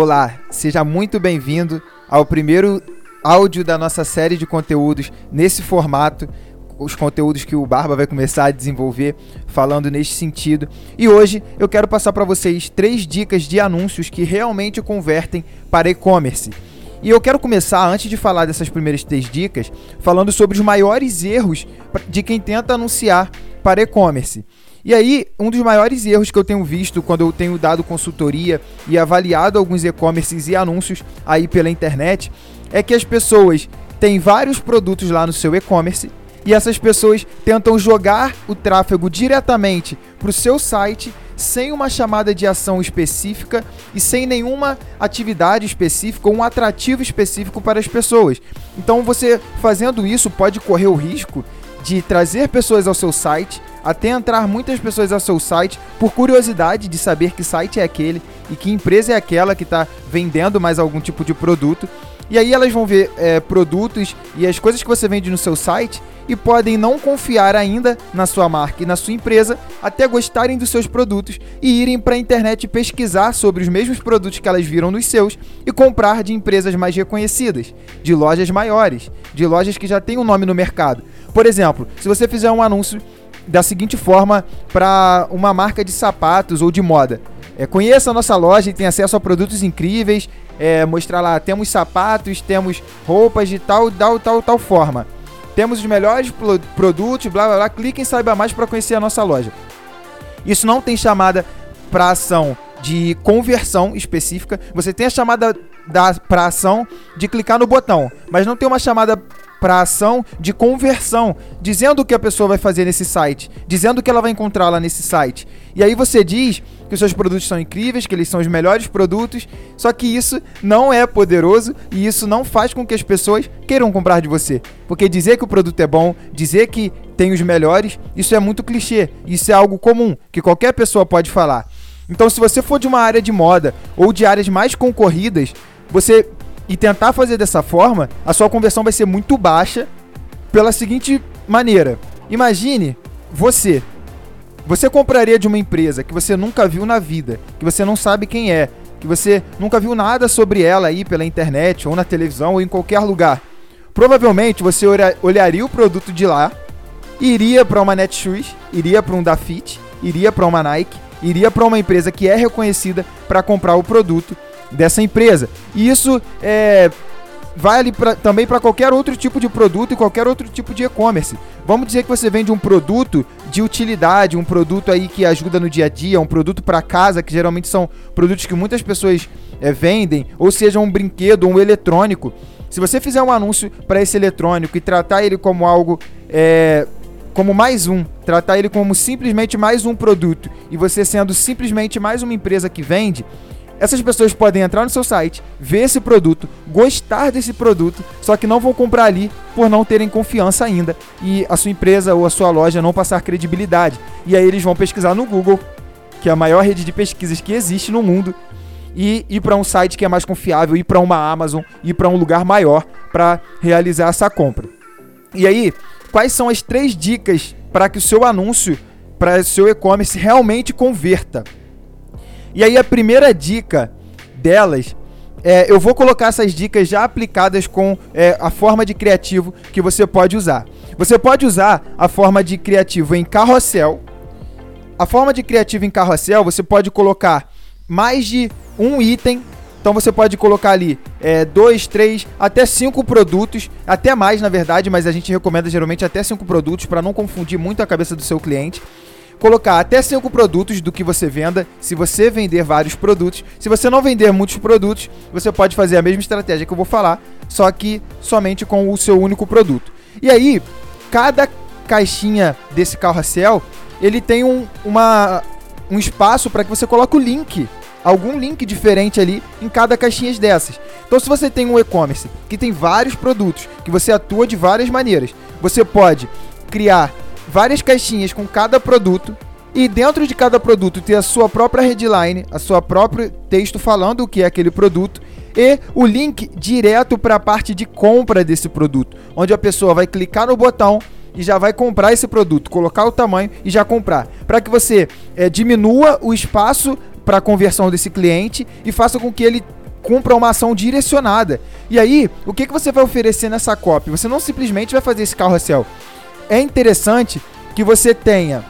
Olá, seja muito bem-vindo ao primeiro áudio da nossa série de conteúdos nesse formato, os conteúdos que o Barba vai começar a desenvolver falando neste sentido. E hoje eu quero passar para vocês três dicas de anúncios que realmente convertem para e-commerce. E eu quero começar, antes de falar dessas primeiras três dicas, falando sobre os maiores erros de quem tenta anunciar para e-commerce. E aí, um dos maiores erros que eu tenho visto quando eu tenho dado consultoria e avaliado alguns e-commerces e anúncios aí pela internet é que as pessoas têm vários produtos lá no seu e-commerce e essas pessoas tentam jogar o tráfego diretamente para o seu site sem uma chamada de ação específica e sem nenhuma atividade específica ou um atrativo específico para as pessoas. Então, você fazendo isso pode correr o risco de trazer pessoas ao seu site, até entrar muitas pessoas ao seu site por curiosidade de saber que site é aquele e que empresa é aquela que está vendendo mais algum tipo de produto. E aí elas vão ver é, produtos e as coisas que você vende no seu site e podem não confiar ainda na sua marca e na sua empresa, até gostarem dos seus produtos e irem para a internet pesquisar sobre os mesmos produtos que elas viram nos seus e comprar de empresas mais reconhecidas, de lojas maiores, de lojas que já têm um nome no mercado. Por exemplo, se você fizer um anúncio da seguinte forma para uma marca de sapatos ou de moda. É, conheça a nossa loja e tenha acesso a produtos incríveis. É, mostrar lá, temos sapatos, temos roupas de tal, tal, tal, tal forma. Temos os melhores produtos, blá blá blá. Clique em saiba mais para conhecer a nossa loja. Isso não tem chamada para ação de conversão específica. Você tem a chamada da para ação de clicar no botão, mas não tem uma chamada para ação de conversão, dizendo o que a pessoa vai fazer nesse site, dizendo o que ela vai encontrar lá nesse site. E aí você diz que os seus produtos são incríveis, que eles são os melhores produtos, só que isso não é poderoso e isso não faz com que as pessoas queiram comprar de você. Porque dizer que o produto é bom, dizer que tem os melhores, isso é muito clichê, isso é algo comum, que qualquer pessoa pode falar. Então, se você for de uma área de moda ou de áreas mais concorridas, você e tentar fazer dessa forma, a sua conversão vai ser muito baixa pela seguinte maneira. Imagine você. Você compraria de uma empresa que você nunca viu na vida, que você não sabe quem é, que você nunca viu nada sobre ela aí pela internet ou na televisão ou em qualquer lugar. Provavelmente você olharia o produto de lá, iria para uma Netshoes, iria para um Dafit, iria para uma Nike, iria para uma empresa que é reconhecida para comprar o produto dessa empresa. E isso é, vale pra, também para qualquer outro tipo de produto e qualquer outro tipo de e-commerce. Vamos dizer que você vende um produto de utilidade, um produto aí que ajuda no dia a dia, um produto para casa, que geralmente são produtos que muitas pessoas é, vendem, ou seja, um brinquedo, um eletrônico. Se você fizer um anúncio para esse eletrônico e tratar ele como algo é, como mais um, tratar ele como simplesmente mais um produto e você sendo simplesmente mais uma empresa que vende, essas pessoas podem entrar no seu site, ver esse produto, gostar desse produto, só que não vão comprar ali por não terem confiança ainda e a sua empresa ou a sua loja não passar credibilidade. E aí eles vão pesquisar no Google, que é a maior rede de pesquisas que existe no mundo, e ir para um site que é mais confiável, ir para uma Amazon, ir para um lugar maior para realizar essa compra. E aí, quais são as três dicas para que o seu anúncio, para seu e-commerce realmente converta? E aí a primeira dica delas é, eu vou colocar essas dicas já aplicadas com é, a forma de criativo que você pode usar. Você pode usar a forma de criativo em carrossel. A forma de criativo em carrossel, você pode colocar mais de um item. Então você pode colocar ali é, dois, três, até cinco produtos, até mais na verdade, mas a gente recomenda geralmente até cinco produtos para não confundir muito a cabeça do seu cliente colocar até cinco produtos do que você venda, se você vender vários produtos. Se você não vender muitos produtos, você pode fazer a mesma estratégia que eu vou falar, só que somente com o seu único produto. E aí, cada caixinha desse carrossel, ele tem um, uma, um espaço para que você coloque o link algum link diferente ali em cada caixinha dessas. Então, se você tem um e-commerce que tem vários produtos, que você atua de várias maneiras, você pode criar várias caixinhas com cada produto e dentro de cada produto ter a sua própria headline, a sua próprio texto falando o que é aquele produto e o link direto para a parte de compra desse produto, onde a pessoa vai clicar no botão e já vai comprar esse produto, colocar o tamanho e já comprar, para que você é, diminua o espaço para a conversão desse cliente e faça com que ele cumpra uma ação direcionada. E aí, o que, que você vai oferecer nessa copy? Você não simplesmente vai fazer esse carrossel. É interessante que você tenha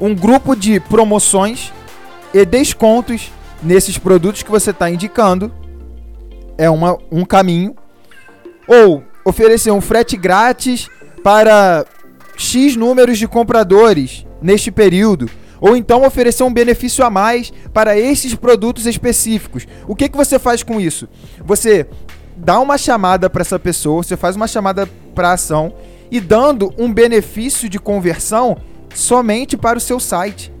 um grupo de promoções e descontos nesses produtos que você está indicando. É uma, um caminho. Ou oferecer um frete grátis para X números de compradores neste período. Ou então oferecer um benefício a mais para esses produtos específicos. O que, que você faz com isso? Você dá uma chamada para essa pessoa, você faz uma chamada para ação e dando um benefício de conversão somente para o seu site.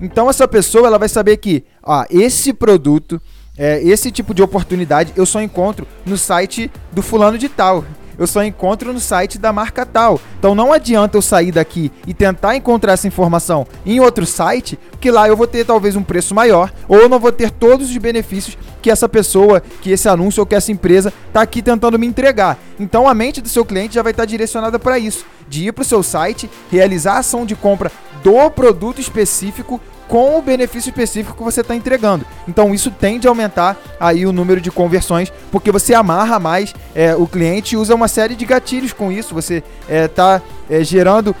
Então essa pessoa ela vai saber que ah, esse produto, é, esse tipo de oportunidade eu só encontro no site do fulano de tal eu só encontro no site da marca tal. Então não adianta eu sair daqui e tentar encontrar essa informação em outro site, que lá eu vou ter talvez um preço maior, ou eu não vou ter todos os benefícios que essa pessoa, que esse anúncio ou que essa empresa está aqui tentando me entregar. Então a mente do seu cliente já vai estar tá direcionada para isso, de ir para o seu site, realizar a ação de compra do produto específico com o benefício específico que você está entregando. Então isso tende a aumentar aí o número de conversões, porque você amarra mais é, o cliente usa uma série de gatilhos com isso. Você está é, é, gerando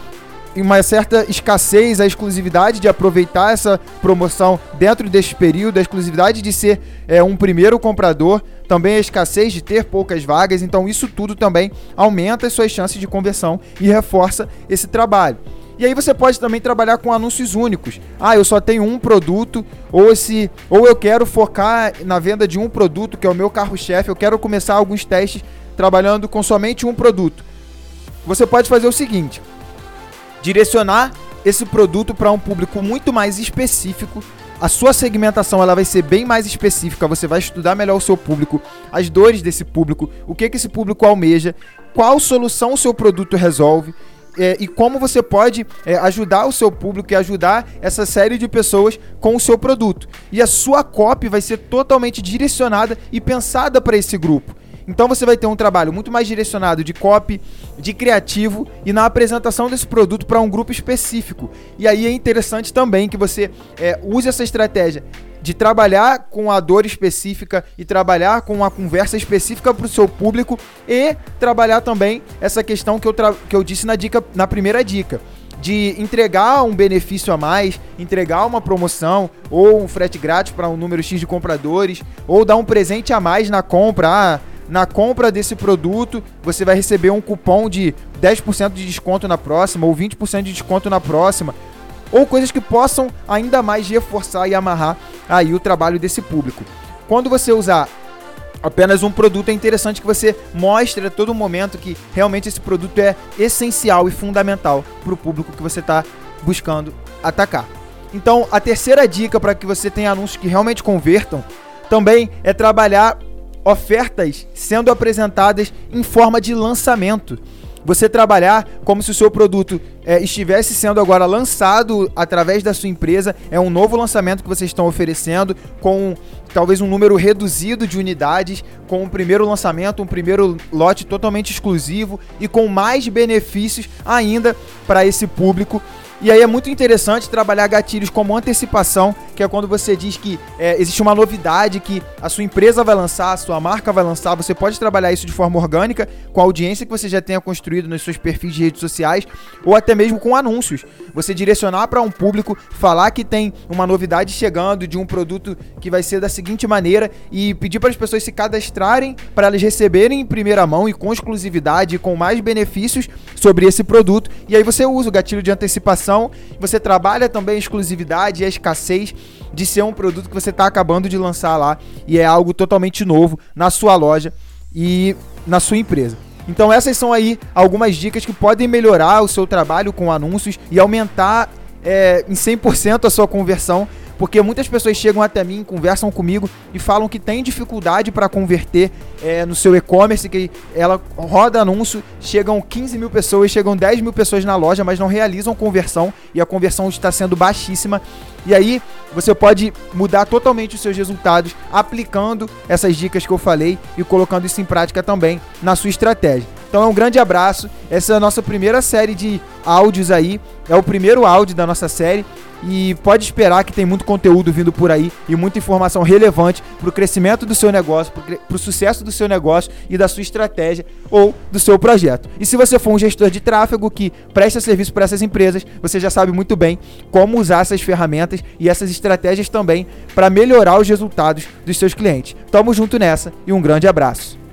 uma certa escassez, a exclusividade de aproveitar essa promoção dentro deste período, a exclusividade de ser é, um primeiro comprador, também a escassez de ter poucas vagas. Então isso tudo também aumenta as suas chances de conversão e reforça esse trabalho. E aí você pode também trabalhar com anúncios únicos. Ah, eu só tenho um produto, ou esse, ou eu quero focar na venda de um produto, que é o meu carro-chefe, eu quero começar alguns testes trabalhando com somente um produto. Você pode fazer o seguinte: direcionar esse produto para um público muito mais específico. A sua segmentação ela vai ser bem mais específica, você vai estudar melhor o seu público, as dores desse público, o que, que esse público almeja, qual solução o seu produto resolve é, e como você pode é, ajudar o seu público e ajudar essa série de pessoas com o seu produto. E a sua copy vai ser totalmente direcionada e pensada para esse grupo. Então você vai ter um trabalho muito mais direcionado de copy, de criativo e na apresentação desse produto para um grupo específico. E aí é interessante também que você é, use essa estratégia de trabalhar com a dor específica e trabalhar com uma conversa específica para o seu público e trabalhar também essa questão que eu, que eu disse na dica na primeira dica de entregar um benefício a mais, entregar uma promoção ou um frete grátis para um número X de compradores, ou dar um presente a mais na compra. Ah, na compra desse produto, você vai receber um cupom de 10% de desconto na próxima ou 20% de desconto na próxima ou coisas que possam ainda mais reforçar e amarrar aí o trabalho desse público. Quando você usar apenas um produto, é interessante que você mostre a todo momento que realmente esse produto é essencial e fundamental para o público que você está buscando atacar. Então, a terceira dica para que você tenha anúncios que realmente convertam também é trabalhar ofertas sendo apresentadas em forma de lançamento você trabalhar como se o seu produto é, estivesse sendo agora lançado através da sua empresa, é um novo lançamento que vocês estão oferecendo com talvez um número reduzido de unidades, com um primeiro lançamento, um primeiro lote totalmente exclusivo e com mais benefícios ainda para esse público. E aí é muito interessante trabalhar gatilhos como antecipação, que é quando você diz que é, existe uma novidade que a sua empresa vai lançar, a sua marca vai lançar. Você pode trabalhar isso de forma orgânica, com a audiência que você já tenha construído nos seus perfis de redes sociais, ou até mesmo com anúncios. Você direcionar para um público, falar que tem uma novidade chegando de um produto que vai ser da seguinte maneira e pedir para as pessoas se cadastrarem para elas receberem em primeira mão e com exclusividade e com mais benefícios sobre esse produto. E aí você usa o gatilho de antecipação você trabalha também a exclusividade e a escassez de ser um produto que você está acabando de lançar lá e é algo totalmente novo na sua loja e na sua empresa. Então essas são aí algumas dicas que podem melhorar o seu trabalho com anúncios e aumentar é, em 100% a sua conversão porque muitas pessoas chegam até mim, conversam comigo e falam que tem dificuldade para converter é, no seu e-commerce, que ela roda anúncio, chegam 15 mil pessoas, chegam 10 mil pessoas na loja, mas não realizam conversão e a conversão está sendo baixíssima. E aí você pode mudar totalmente os seus resultados aplicando essas dicas que eu falei e colocando isso em prática também na sua estratégia. Então é um grande abraço. Essa é a nossa primeira série de áudios aí. É o primeiro áudio da nossa série. E pode esperar que tem muito conteúdo vindo por aí e muita informação relevante para o crescimento do seu negócio, para o sucesso do seu negócio e da sua estratégia ou do seu projeto. E se você for um gestor de tráfego que presta serviço para essas empresas, você já sabe muito bem como usar essas ferramentas e essas estratégias também para melhorar os resultados dos seus clientes. Tamo junto nessa e um grande abraço.